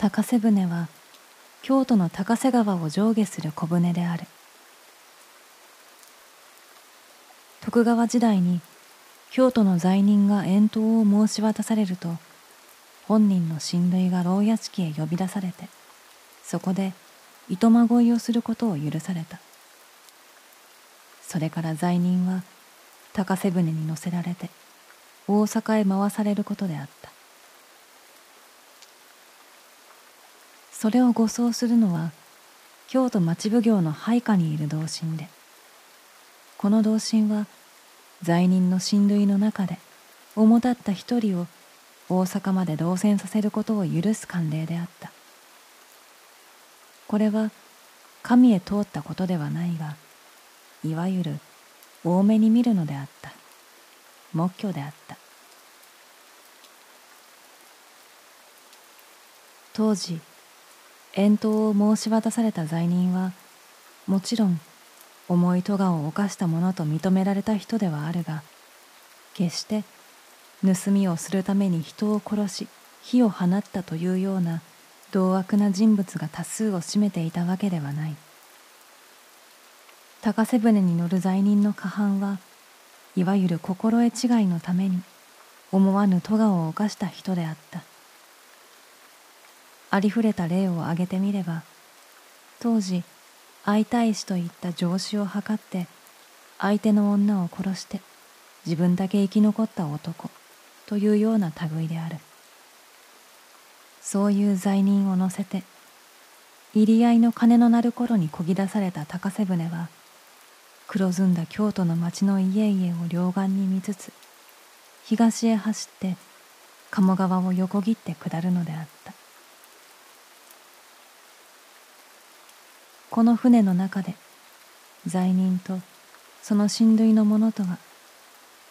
高瀬舟は京都の高瀬川を上下する小舟である。徳川時代に京都の罪人が遠島を申し渡されると本人の親類が牢屋敷へ呼び出されてそこで糸まごいをすることを許された。それから罪人は高瀬舟に乗せられて大阪へ回されることであった。それを護送するのは京都町奉行の配下にいる同心でこの同心は罪人の親類の中で主だった一人を大阪まで動線させることを許す慣例であった。これは神へ通ったことではないがいわゆる多めに見るのであった。目挙であった。当時遠島を申し渡された罪人はもちろん重い咎を犯したものと認められた人ではあるが決して盗みをするために人を殺し火を放ったというような同悪な人物が多数を占めていたわけではない。高瀬舟に乗る罪人の過半はいわゆる心得違いのために思わぬ咎を犯した人であった。ありふれた例を挙げてみれば当時会いたいしといった上司を図って相手の女を殺して自分だけ生き残った男というような類である。そういう罪人を乗せて入り合いの鐘の鳴る頃にこぎ出された高瀬舟は黒ずんだ京都の町の家々を両岸に見つつ東へ走って鴨川を横切って下るのであった。この船の中で罪人とその親類の者とが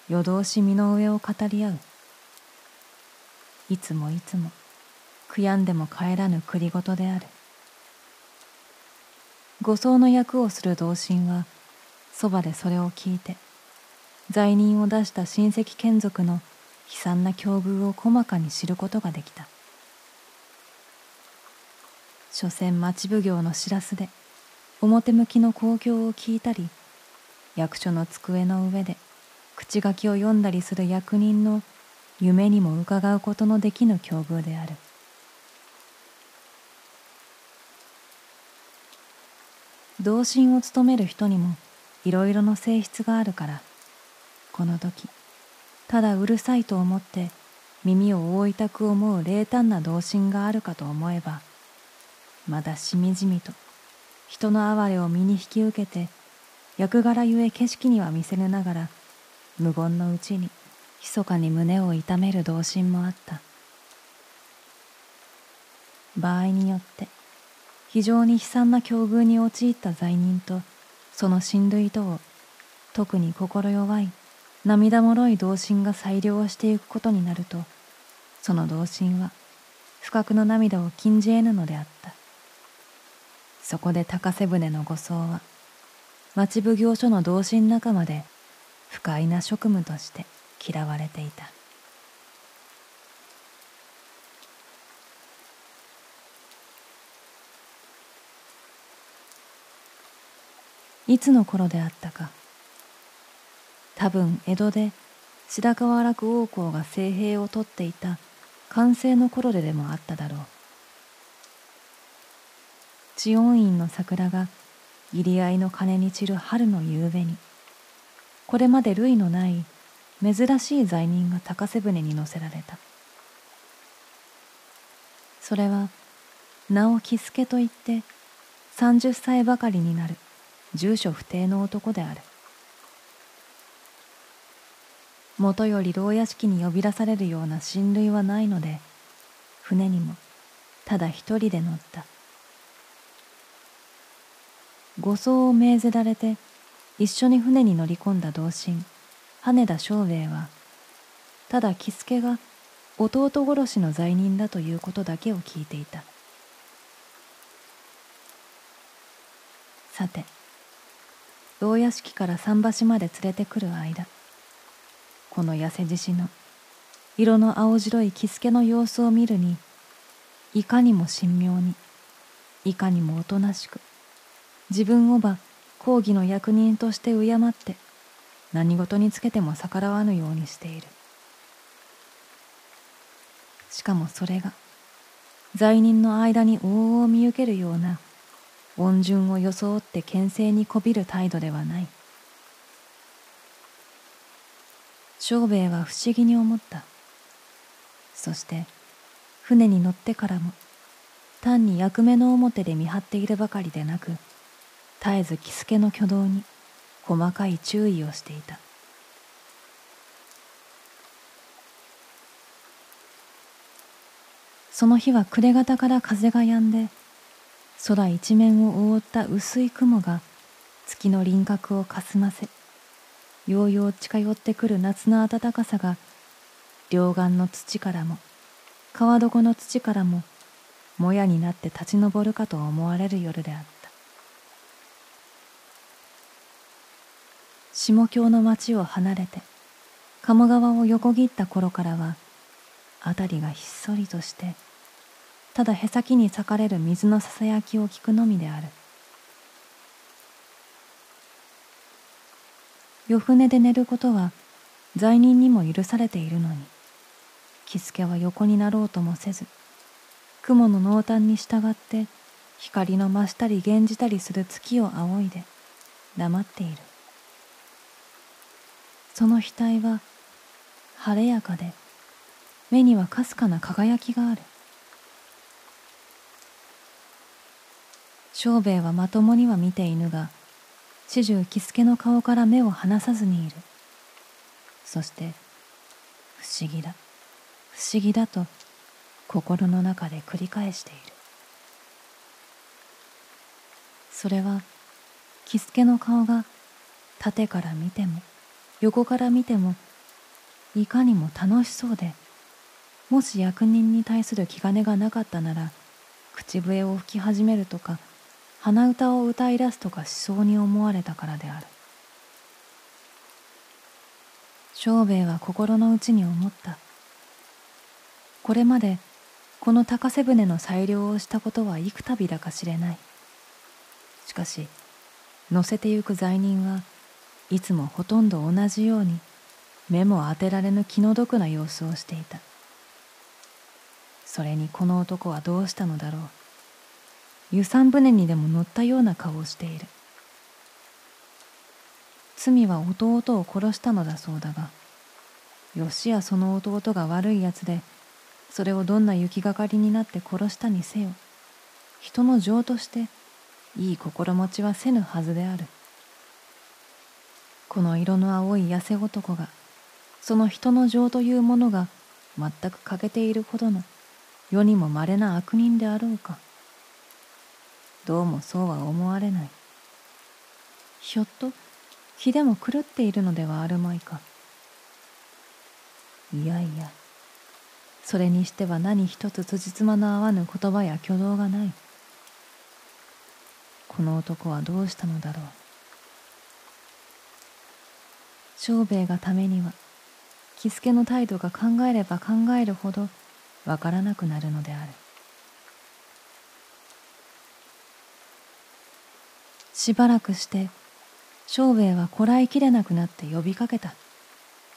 夜通し身の上を語り合う。いつもいつも悔やんでも帰らぬ栗ごとである。護送の役をする同心はそばでそれを聞いて罪人を出した親戚眷属の悲惨な境遇を細かに知ることができた。所詮町奉行の知らすで表向きの興行を聞いたり役所の机の上で口書きを読んだりする役人の夢にも伺うことのできぬ境遇である。同心を務める人にもいろいろの性質があるからこの時ただうるさいと思って耳を覆いたく思う冷淡な同心があるかと思えばまだしみじみと人の哀れを身に引き受けて役柄ゆえ景色には見せぬながら無言のうちに密かに胸を痛める同心もあった。場合によって非常に悲惨な境遇に陥った罪人とその親類とを特に心弱い涙もろい同心が裁量していくことになるとその同心は不覚の涙を禁じ得ぬのであった。そこで高瀬舟の護送は町奉行所の同心仲間で不快な職務として嫌われていた。いつの頃であったか。多分江戸で白河楽王公が聖兵を取っていた完成の頃ででもあっただろう。知恩院の桜が入り合いの鐘に散る春の夕べにこれまで類のない珍しい罪人が高瀬舟に乗せられた。それは名を喜助といって30歳ばかりになる住所不定の男である。もとより牢屋敷に呼び出されるような親類はないので船にもただ一人で乗った。護送を命ぜられて一緒に船に乗り込んだ同心羽田昌兵衛はただ喜助が弟殺しの罪人だということだけを聞いていた。さて牢屋敷から桟橋まで連れてくる間この痩せ獅子の色の青白い喜助の様子を見るにいかにも神妙にいかにもおとなしく自分をば講義の役人として敬って何事につけても逆らわぬようにしている。しかもそれが罪人の間に往々見受けるような恩順を装って牽制にこびる態度ではない。庄兵衛は不思議に思った。そして船に乗ってからも単に役目の表で見張っているばかりでなく絶えず喜助の挙動に細かい注意をしていた。その日は暮れ方から風が止んで空一面を覆った薄い雲が月の輪郭をかすませようよう近寄ってくる夏の暖かさが両岸の土からも川床の土からももやになって立ち上るかと思われる夜であった。下京の町を離れて鴨川を横切った頃からは辺りがひっそりとしてただへさきに裂かれる水のささやきを聞くのみである。夜船で寝ることは罪人にも許されているのに喜助は横になろうともせず雲の濃淡に従って光の増したり減じたりする月を仰いで黙っている。その額は晴れやかで目にはかすかな輝きがある。庄兵衛はまともには見ていぬが始終喜助の顔から目を離さずにいる。そして不思議だ。不思議だと心の中で繰り返している。それは喜助の顔が縦から見ても横から見てもいかにも楽しそうでもし役人に対する気兼ねがなかったなら口笛を吹き始めるとか鼻歌を歌い出すとかしそうに思われたからである。庄兵衛は心の内に思った。これまでこの高瀬船の裁量をしたことは幾度だか知れない。しかし乗せてゆく罪人はいつもほとんど同じように目も当てられぬ気の毒な様子をしていた。それにこの男はどうしたのだろう。遊山船にでも乗ったような顔をしている。罪は弟を殺したのだそうだがよしやその弟が悪いやつでそれをどんな行きがかりになって殺したにせよ人の情としていい心持ちはせぬはずである。この色の青い痩せ男がその人の情というものが全く欠けているほどの世にも稀な悪人であろうか。どうもそうは思われない。ひょっと気でも狂っているのではあるまいか。いやいやそれにしては何一つ辻褄の合わぬ言葉や挙動がない。この男はどうしたのだろう。庄兵衛がためには喜助の態度が考えれば考えるほどわからなくなるのである。しばらくして庄兵衛はこらえきれなくなって呼びかけた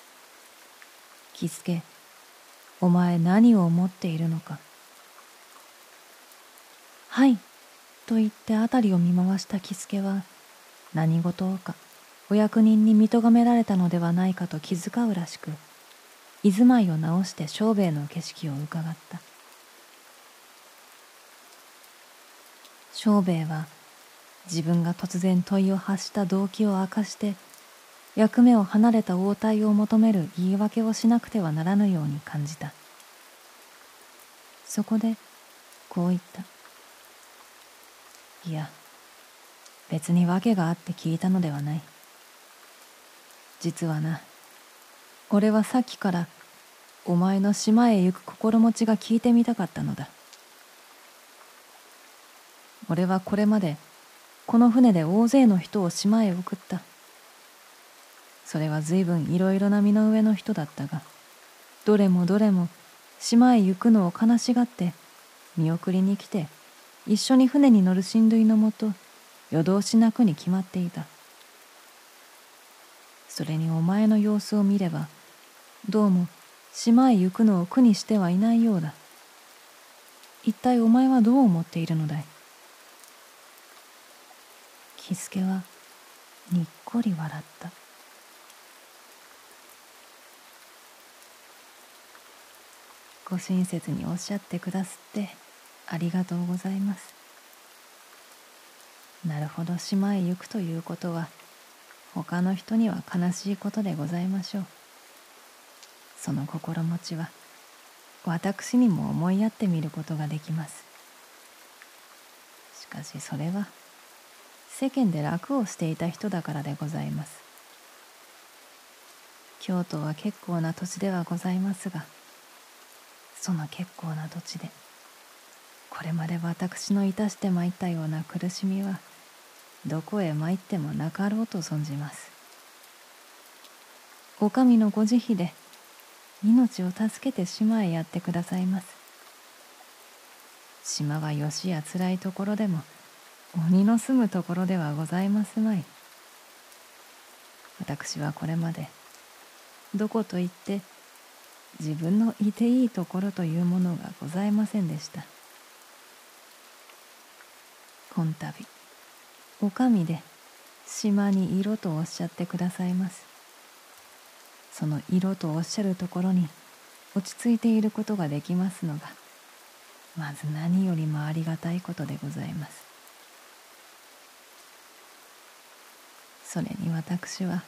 「喜助お前何を思っているのか。はい、と言って辺りを見回した喜助は、何事か。お役人に見とがめられたのではないかと気遣うらしく、居住まいを直して庄兵衛の景色を伺った。庄兵衛は自分が突然問いを発した動機を明かして役目を離れた応対を求める言い訳をしなくてはならぬように感じた。そこでこう言った。いや別に訳があって聞いたのではない。実はな。俺はさっきからお前の島へ行く心持ちが聞いてみたかったのだ。俺はこれまでこの船で大勢の人を島へ送った。それは随分いろいろな身の上の人だったがどれもどれも島へ行くのを悲しがって見送りに来て一緒に船に乗る親類のもと夜通し泣くに決まっていた。それにお前の様子を見ればどうも島へ行くのを苦にしてはいないようだ。一体お前はどう思っているのだい？喜助はにっこり笑った。ご親切におっしゃってくだすってありがとうございます。なるほど島へ行くということは他の人には悲しいことでございましょう。その心持ちは私にも思いやってみることができます。しかしそれは世間で楽をしていた人だからでございます。京都は結構な土地ではございますがその結構な土地でこれまで私のいたしてまいったような苦しみはどこへ参ってもなかろうと存じます。お上のご慈悲で命を助けて島へやってくださいます。島はよしやつらいところでも鬼の住むところではございますまい。私はこれまでどこと言って自分のいていいところというものがございませんでした。今度お上で島に色とおっしゃってくださいます。その色とおっしゃるところに落ち着いていることができますのがまず何よりもありがたいことでございます。それに私は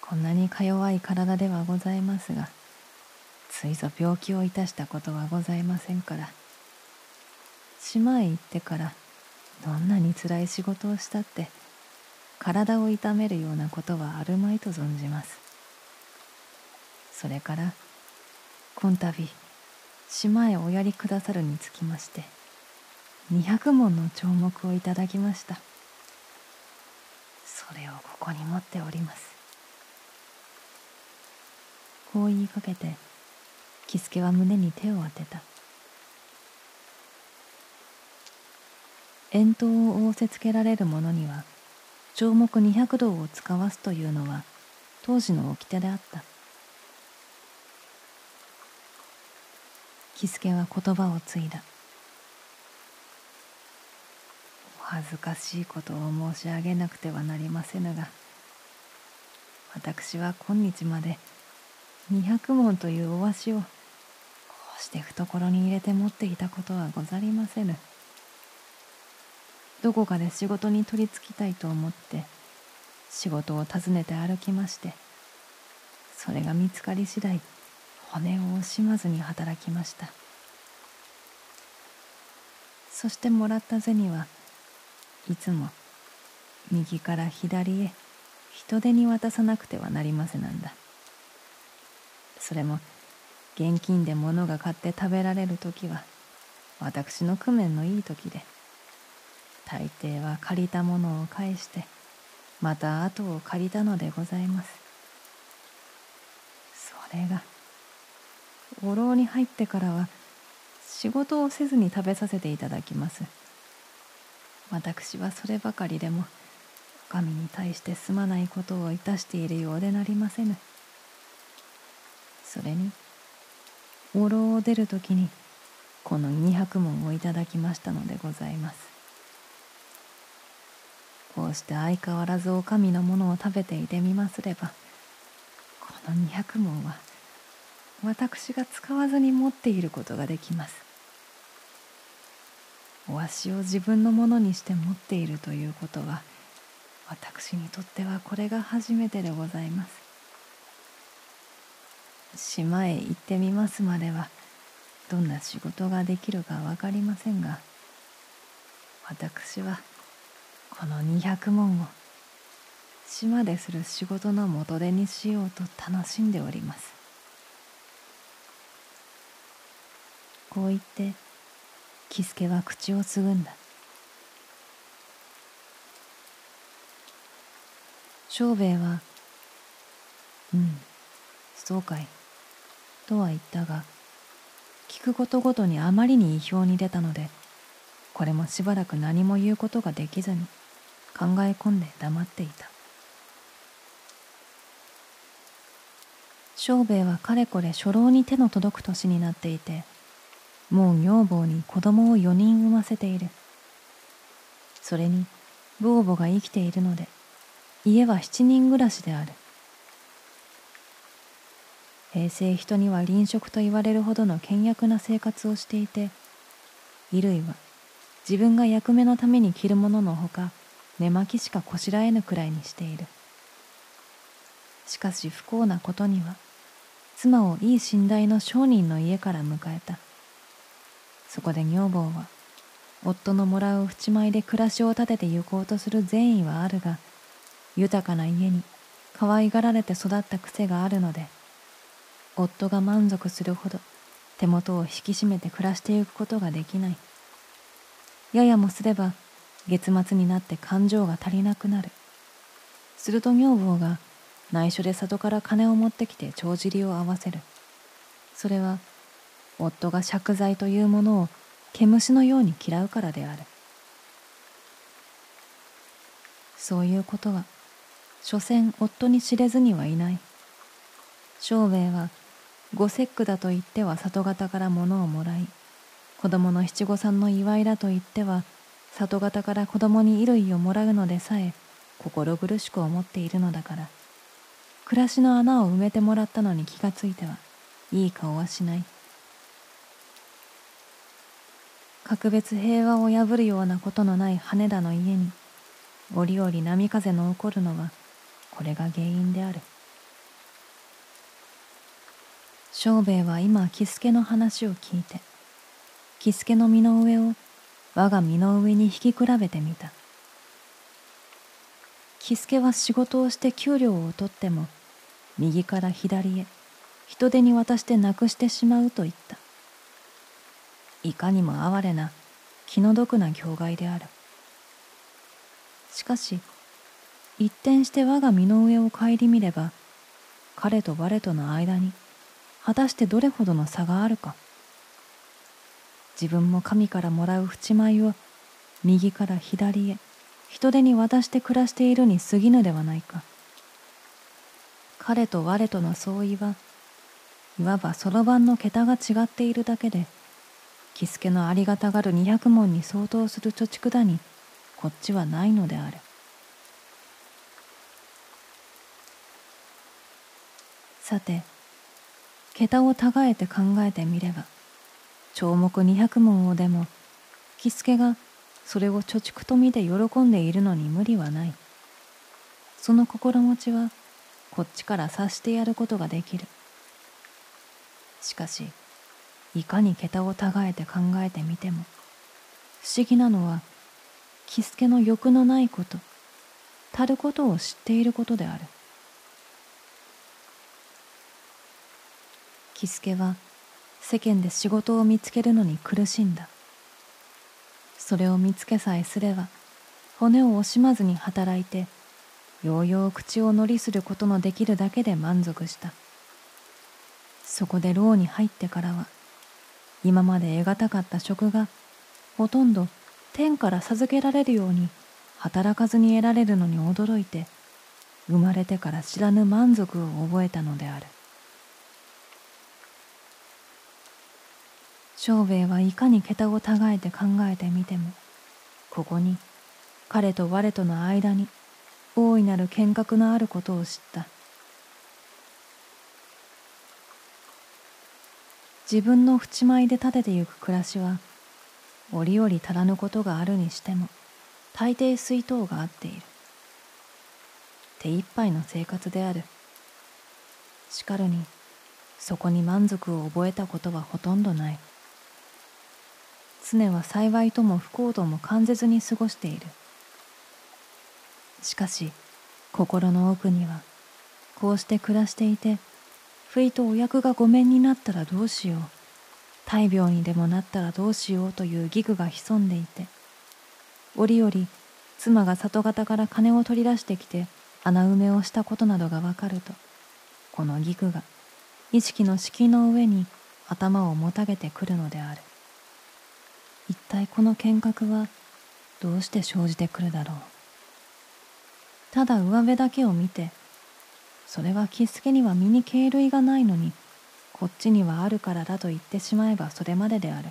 こんなにか弱い体ではございますがついぞ病気をいたしたことはございませんから島へ行ってからどんなにつらい仕事をしたって体を痛めるようなことはあるまいと存じます。それから今度島へおやりくださるにつきまして200文の帳目をいただきました。それをここに持っております。こう言いかけて喜助は胸に手を当てた。遠投を仰せつけられる者には帳目200銅を使わすというのは当時の掟であった喜助は言葉を継いだお恥ずかしいことを申し上げなくてはなりませぬが私は今日まで200文というお足をこうして懐に入れて持っていたことはござりませぬ。どこかで仕事に取りつきたいと思って仕事を訪ねて歩きましてそれが見つかり次第骨を惜しまずに働きました。そしてもらった銭はいつも右から左へ人手に渡さなくてはなりませなんだ。それも現金で物が買って食べられる時は私の工面のいい時で大抵は借りたものを返してまた後を借りたのでございます。それがお牢に入ってからは仕事をせずに食べさせていただきます。私はそればかりでも神に対してすまないことをいたしているようでなりませぬ。それにお牢を出る時にこの200文をいただきましたのでございます。こうして相変わらずお上のものを食べていてみますればこの200文は私が使わずに持っていることができます。お足を自分のものにして持っているということは私にとってはこれが初めてでございます。島へ行ってみますまではどんな仕事ができるか分かりませんが私はこの200文を島でする仕事の元手にしようと楽しんでおります。こう言って喜助は口をつぐんだ。長兵衛は「うんそうかい」とは言ったが聞くことごとにあまりに意表に出たのでこれもしばらく何も言うことができずに考え込んで黙っていた。庄兵衛はかれこれ初老に手の届く年になっていてもう女房に子供を4人産ませている。それに老母が生きているので家は7人暮らしである。平成人には臨職と言われるほどの倹約な生活をしていて衣類は自分が役目のために着るもののほか寝巻きしかこしらえぬくらいにしている。しかし不幸なことには妻をいい寝台の商人の家から迎えた。そこで女房は夫のもらう淵米で暮らしを立てて行こうとする善意はあるが豊かな家に可愛がられて育った癖があるので夫が満足するほど手元を引き締めて暮らしていくことができない。ややもすれば月末になって感情が足りなくなる。すると女房が内緒で里から金を持ってきて帳尻を合わせる。それは夫が借財というものを毛虫のように嫌うからである。そういうことは所詮夫に知れずにはいない。庄兵衛はご節句だと言っては里方から物をもらい子供の七五三の祝いだと言っては里方から子供に衣類をもらうのでさえ心苦しく思っているのだから暮らしの穴を埋めてもらったのに気がついてはいい顔はしない格別平和を破るようなことのない羽田の家に折々波風の起こるのはこれが原因である。庄兵衛は今喜助の話を聞いて喜助の身の上を我が身の上に引き比べてみた。喜助は仕事をして給料を取っても右から左へ人手に渡してなくしてしまうと言った。いかにも哀れな気の毒な境外である。しかし一転して我が身の上を顧みれば彼と我との間に果たしてどれほどの差があるか。自分も神からもらう淵米を右から左へ人手に渡して暮らしているに過ぎぬではないか。彼と我との相違はいわばそろばんの桁が違っているだけで喜助のありがたがる二百文に相当する貯蓄だにこっちはないのである。さて桁をたがえて考えてみれば帳目二百文をでも喜助がそれを貯蓄と見て喜んでいるのに無理はない。その心持ちはこっちから察してやることができる。しかしいかに桁をたがえて考えてみても不思議なのは喜助の欲のないことたることを知っていることである。喜助は世間で仕事を見つけるのに苦しんだ。それを見つけさえすれば骨を惜しまずに働いてようよう口を乗りすることのできるだけで満足した。そこで牢に入ってからは今まで得難かった職がほとんど天から授けられるように働かずに得られるのに驚いて生まれてから知らぬ満足を覚えたのである。庄兵衛はいかに桁をたがえて考えてみてもここに彼と我との間に大いなる見学のあることを知った。自分の淵米で立ててゆく暮らしは折々足らぬことがあるにしても大抵水筒が合っている。手一杯の生活である。しかるにそこに満足を覚えたことはほとんどない。常は幸いとも不幸とも感ぜずに過ごしている。しかし心の奥にはこうして暮らしていて不意とお役がごめんになったらどうしよう。大病にでもなったらどうしようという義具が潜んでいて折々妻が里方から金を取り出してきて穴埋めをしたことなどがわかるとこの義具が意識の敷の上に頭をもたげてくるのである。一体この見学はどうして生じてくるだろう。ただ上辺だけを見てそれはキスケには身に敬類がないのにこっちにはあるからだと言ってしまえばそれまでである。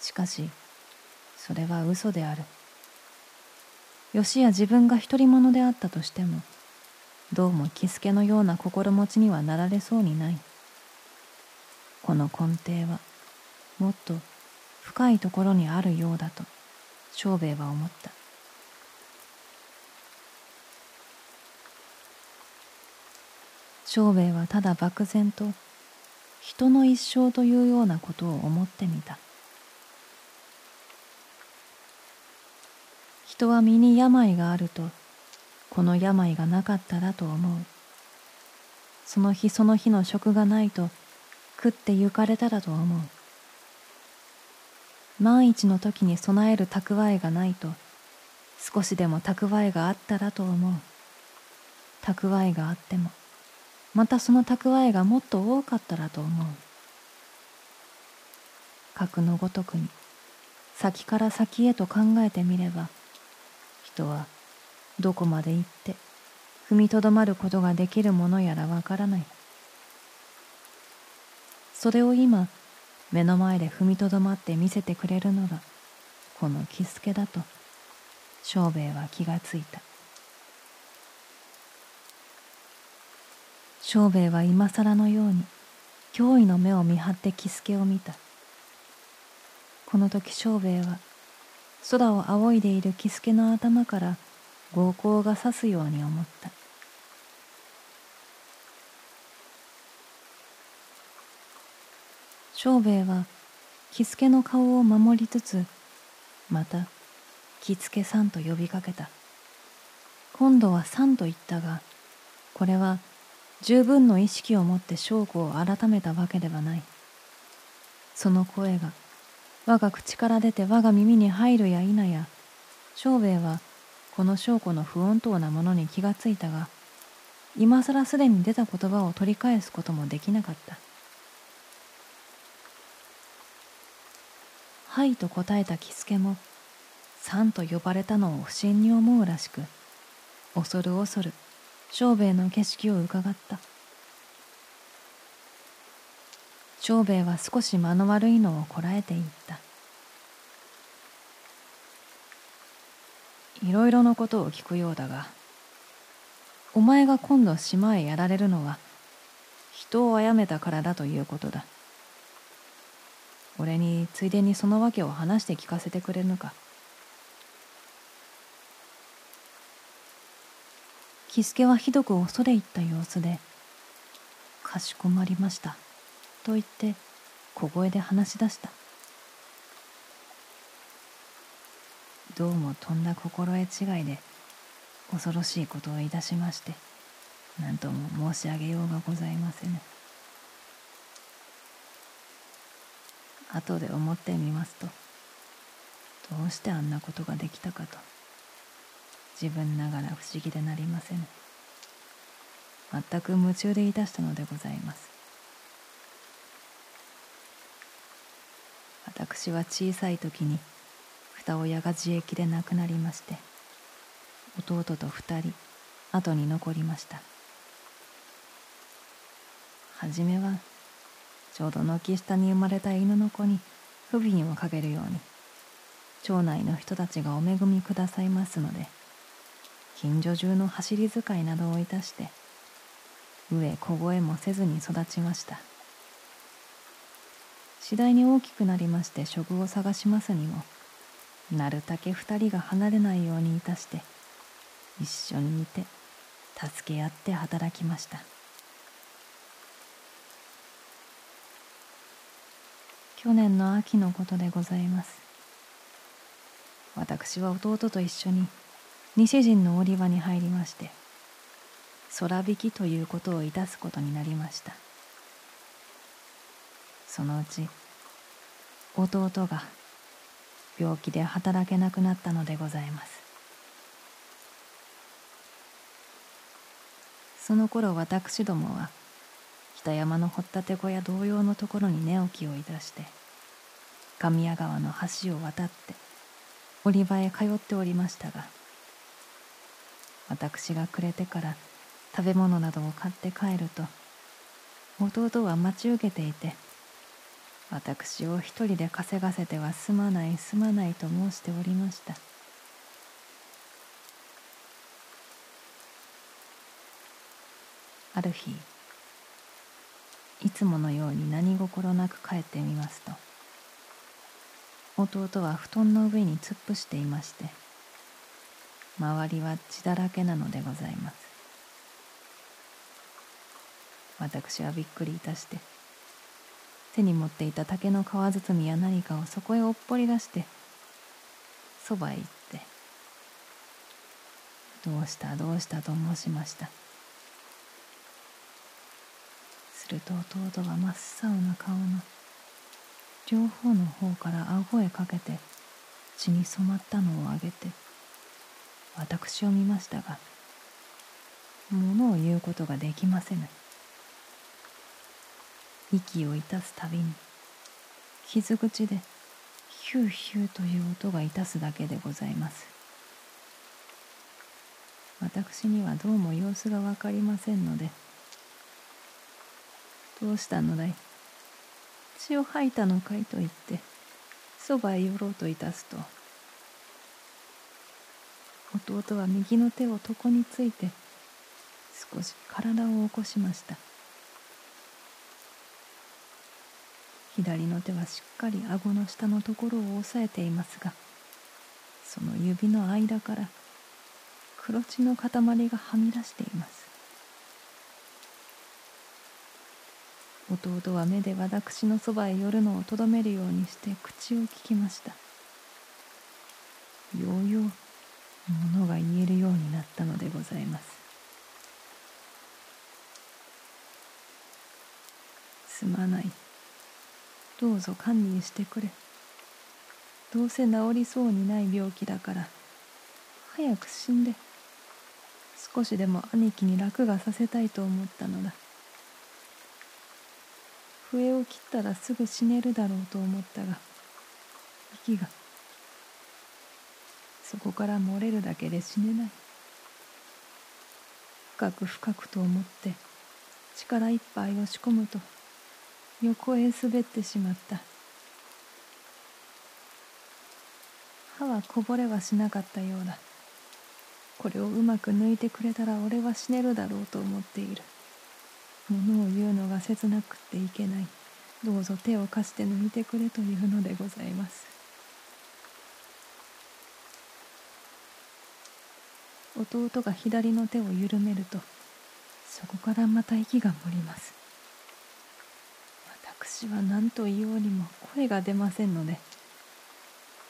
しかしそれは嘘である。よしや自分が独り者であったとしてもどうもキスケのような心持ちにはなられそうにない。この根底はもっと深いところにあるようだと長兵衛は思った。長兵衛はただ漠然と人の一生というようなことを思ってみた。人は身に病があるとこの病がなかったらと思う。その日その日の食がないと食って行かれたらと思う。万一の時に備える蓄えがないと少しでも蓄えがあったらと思う。蓄えがあってもまたその蓄えがもっと多かったらと思う。核のごとくに先から先へと考えてみれば人はどこまで行って踏みとどまることができるものやらわからない。それを今目の前で踏みとどまって見せてくれるのがこの喜助だと庄兵衛は気がついた。庄兵衛は今更のように驚異の目を見張って喜助を見た。この時庄兵衛は空を仰いでいる喜助の頭から膀胱が刺すように思った。庄兵衛は喜助の顔を守りつつまた喜助さんと呼びかけた。今度はさんと言ったがこれは十分の意識を持って証拠を改めたわけではない。その声が我が口から出て我が耳に入るや否や庄兵衛はこの証拠の不穏当なものに気がついたが今更すでに出た言葉を取り返すこともできなかった「はい」と答えた喜助も「さん」と呼ばれたのを不審に思うらしく恐る恐る庄兵衛の景色をうかがった。長兵衛は少し間の悪いのをこらえていった。いろいろなことを聞くようだがお前が今度島へやられるのは人を殺めたからだということだ。俺についでにその訳を話して聞かせてくれぬか。喜助はひどく恐れ入った様子で「かしこまりました」と言って小声で話し出した。どうもとんだ心得違いで恐ろしいことをいたしまして何とも申し上げようがございませぬ。後で思ってみますと。どうしてあんなことができたかと。自分ながら不思議でなりませぬ全く夢中でいたしたのでございます。私は小さい時に二親が自役で亡くなりまして弟と二人後に残りました。初めはちょうど軒下に生まれた犬の子に不憫をかけるように町内の人たちがお恵みくださいますので近所中の走り使いなどをいたして飢え小えもせずに育ちました。次第に大きくなりまして職を探しますにもなるたけ二人が離れないようにいたして一緒にいて助け合って働きました。去年の秋のことでございます。私は弟と一緒に西陣の織場に入りまして空引きということをいたすことになりました。そのうち弟が病気で働けなくなったのでございます。その頃私どもは北山の掘ったて小屋同様のところに寝起きをいたして神谷川の橋を渡って織場へ通っておりましたが私が暮れてから食べ物などを買って帰ると弟は待ち受けていて私を一人で稼がせてはすまないすまないと申しておりました。ある日いつものように何心なく帰ってみますと。弟は布団の上に突っ伏していまして周りは血だらけなのでございます。私はびっくりいたして手に持っていた竹の皮包みや何かをそこへおっぽり出してそばへ行って「どうしたどうした」と申しましたすると弟は真っ青な顔の両方の方から顎へかけて血に染まったのをあげて私を見ましたが物を言うことができませぬ。息をいたすたびに傷口でヒューヒューという音がいたすだけでございます。私にはどうも様子が分かりませんのでどうしたのだい？血を吐いたのかいと言ってそばへ寄ろうといたすと弟は右の手を床について少し体を起こしました。左の手はしっかり顎の下のところを押さえていますがその指の間から黒血の塊がはみ出しています。弟は目で私のそばへ寄るのをとどめるようにして口を聞きました。ようようものが言えるようになったのでございます。すまない。どうぞ堪忍してくれ。どうせ治りそうにない病気だから早く死んで少しでも兄貴に楽がさせたいと思ったのだ。笛を切ったらすぐ死ねるだろうと思ったが息がそこから漏れるだけで死ねない。深く深くと思って力いっぱい押し込むと横へ滑ってしまった。歯はこぼれはしなかったようだ。これをうまく抜いてくれたら俺は死ねるだろうと思っている。物を言うのが切なくっていけない。どうぞ手を貸して抜いてくれというのでございます。弟が左の手を緩めるとそこからまた息が漏ります。私は何と言おうにも声が出ませんので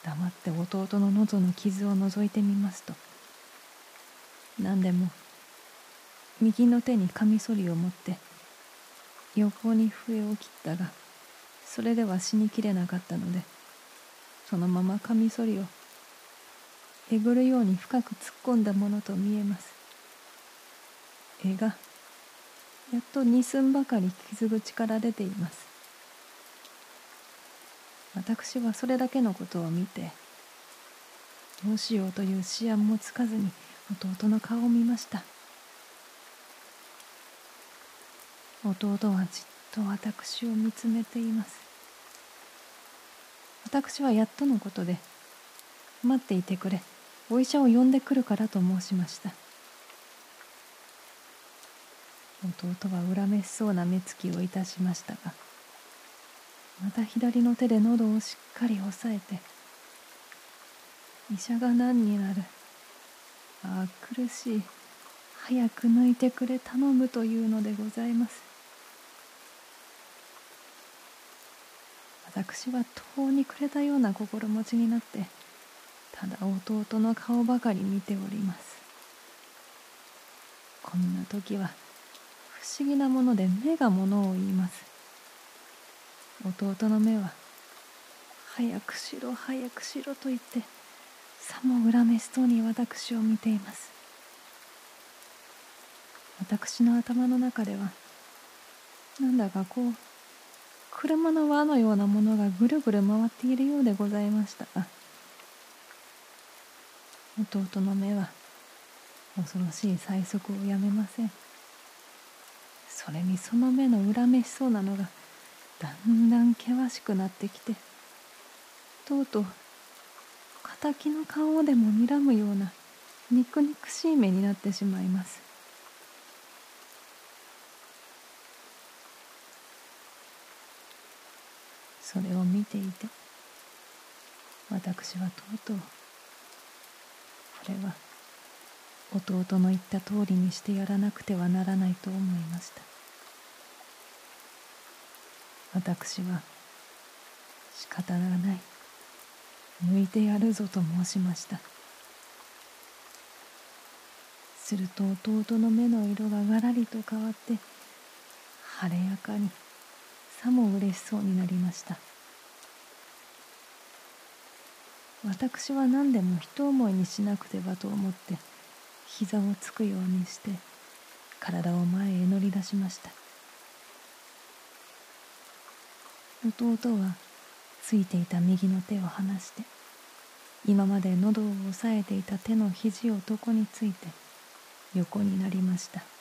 黙って弟の喉の傷を覗いてみますと何でも右の手にカミソリを持って横に笛を切ったがそれでは死にきれなかったのでそのままカミソリをえぐるように深く突っ込んだものと見えます。絵がやっと二寸ばかり傷口から出ています。私はそれだけのことを見てどうしようという思案もつかずに弟の顔を見ました。弟はじっと私を見つめています。私はやっとのことで待っていてくれ。お医者を呼んでくるからと申しました。弟は恨めしそうな目つきをいたしましたがまた左の手で喉をしっかり押さえて医者が何になる。ああ苦しい。早く抜いてくれ。頼むというのでございます。私は途方に暮れたような心持ちになってただ弟の顔ばかり見ております。こんな時は不思議なもので目がものを言います。弟の目は早くしろ早くしろと言ってさも恨めしそうに私を見ています。私の頭の中ではなんだかこう車の輪のようなものがぐるぐる回っているようでございました。弟の目は恐ろしい催促をやめません。それにその目の恨めしそうなのがだんだん険しくなってきてとうとう敵の顔でも睨むような肉肉しい目になってしまいます。それを見ていて私はとうとうこれは弟の言った通りにしてやらなくてはならないと思いました。私は仕方がない。抜いてやるぞと申しました。すると弟の目の色ががらりと変わって晴れやかにさも嬉しそうになりました。私は何でも一思いにしなくてはと思って膝をつくようにして体を前へ乗り出しました。弟はついていた右の手を離して今まで喉を押さえていた手の肘を床について横になりました。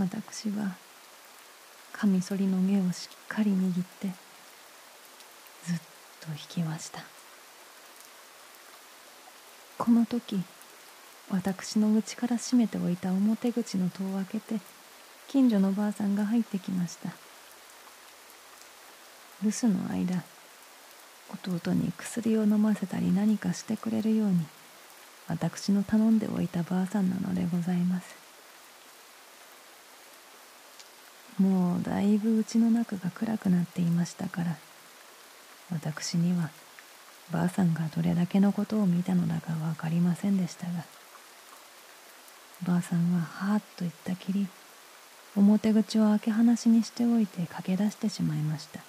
私はカミソリの毛をしっかり握ってずっと引きました。この時私の内から閉めておいた表口の戸を開けて近所のばあさんが入ってきました。留守の間弟に薬を飲ませたり何かしてくれるように私の頼んでおいたばあさんなのでございます。もうだいぶうちの中が暗くなっていましたから私にはばあさんがどれだけのことを見たのだか分かりませんでしたがばあさんははーっと言ったきり表口を開け放しにしておいて駆け出してしまいました。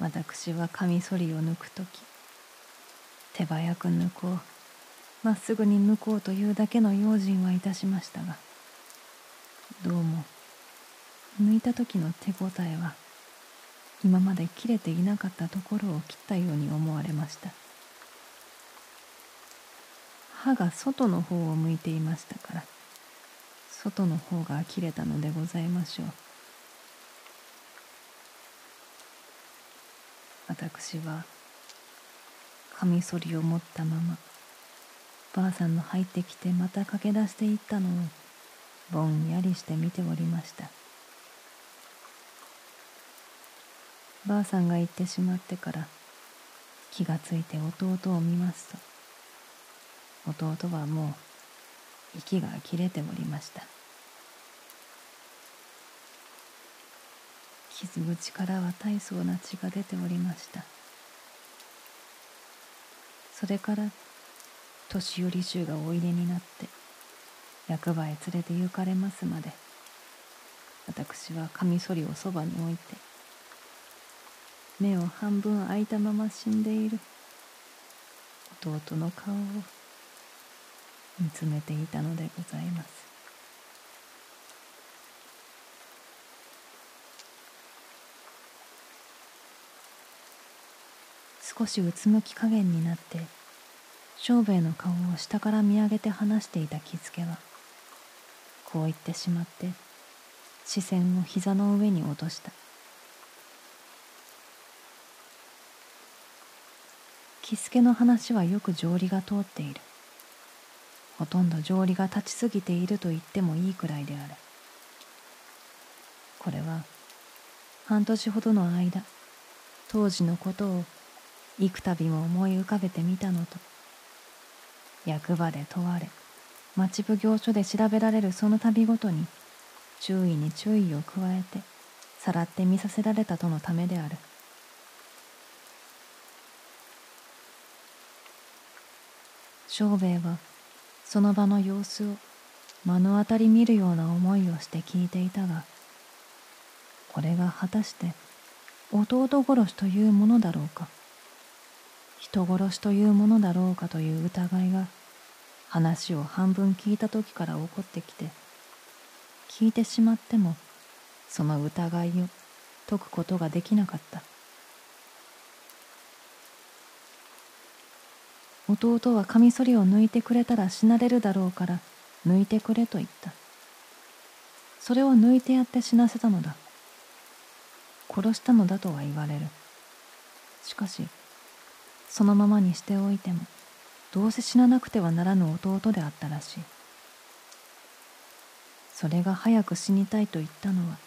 私はカミソリを抜く時手早く抜こう。まっすぐに抜こうというだけの用心はいたしましたがどうも抜いた時の手応えは今まで切れていなかったところを切ったように思われました。歯が外の方を向いていましたから外の方が切れたのでございましょう。私はカミソリを持ったままばあさんの入ってきてまた駆け出していったのをぼんやりして見ておりました。ばあさんが行ってしまってから気がついて弟を見ますと弟はもう息が切れておりました。傷口からは大層な血が出ておりました。それから年寄り衆がおいでになって役場へ連れて行かれますまで私はカミソリをそばに置いて目を半分開いたまま死んでいる弟の顔を見つめていたのでございます。少しうつむき加減になって庄兵衛の顔を下から見上げて話していた着付けはこう言ってしまって視線を膝の上に落とした。着付けの話はよく条理が通っている。ほとんど条理が立ちすぎていると言ってもいいくらいである。これは半年ほどの間当時のことを幾度も思い浮かべてみたのと役場で問われ町奉行所で調べられるその度ごとに注意に注意を加えてさらって見させられたとのためである。庄兵衛はその場の様子を目の当たり見るような思いをして聞いていたがこれが果たして弟殺しというものだろうか。人殺しというものだろうかという疑いが話を半分聞いた時から起こってきて聞いてしまってもその疑いを解くことができなかった。弟はカミソリを抜いてくれたら死なれるだろうから抜いてくれと言った。それを抜いてやって死なせたのだ。殺したのだとは言われる。しかしそのままにしておいてもどうせ死ななくてはならぬ弟であったらしい。それが早く死にたいと言ったのは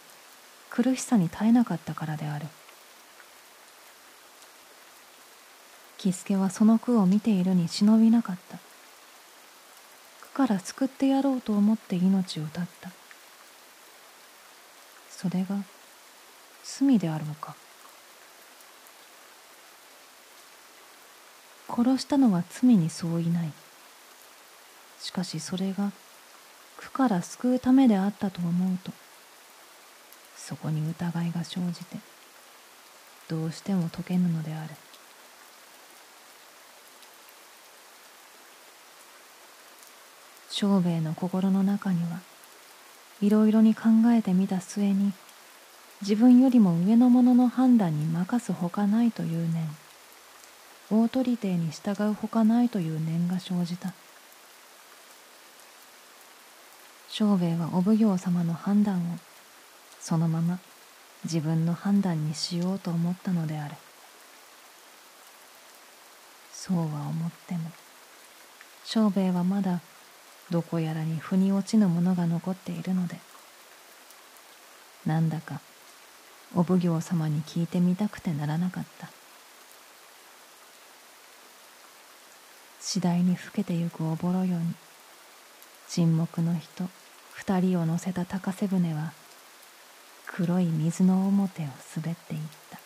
苦しさに耐えなかったからである。喜助はその句を見ているに忍びなかった。句から救ってやろうと思って命を絶った。それが罪であるのか。殺したのは罪に相違ない。しかしそれが苦から救うためであったと思うとそこに疑いが生じてどうしても解けぬのである。長兵衛の心の中にはいろいろに考えてみた末に自分よりも上の者の判断に任すほかないという念。大鳥邸に従うほかないという念が生じた。長兵衛はお奉行様の判断をそのまま自分の判断にしようと思ったのである。そうは思っても長兵衛はまだどこやらに腑に落ちぬものが残っているのでなんだかお奉行様に聞いてみたくてならなかった。次第に老けてゆくおぼろよに。沈黙の人二人を乗せた高瀬船は黒い水の表を滑っていった。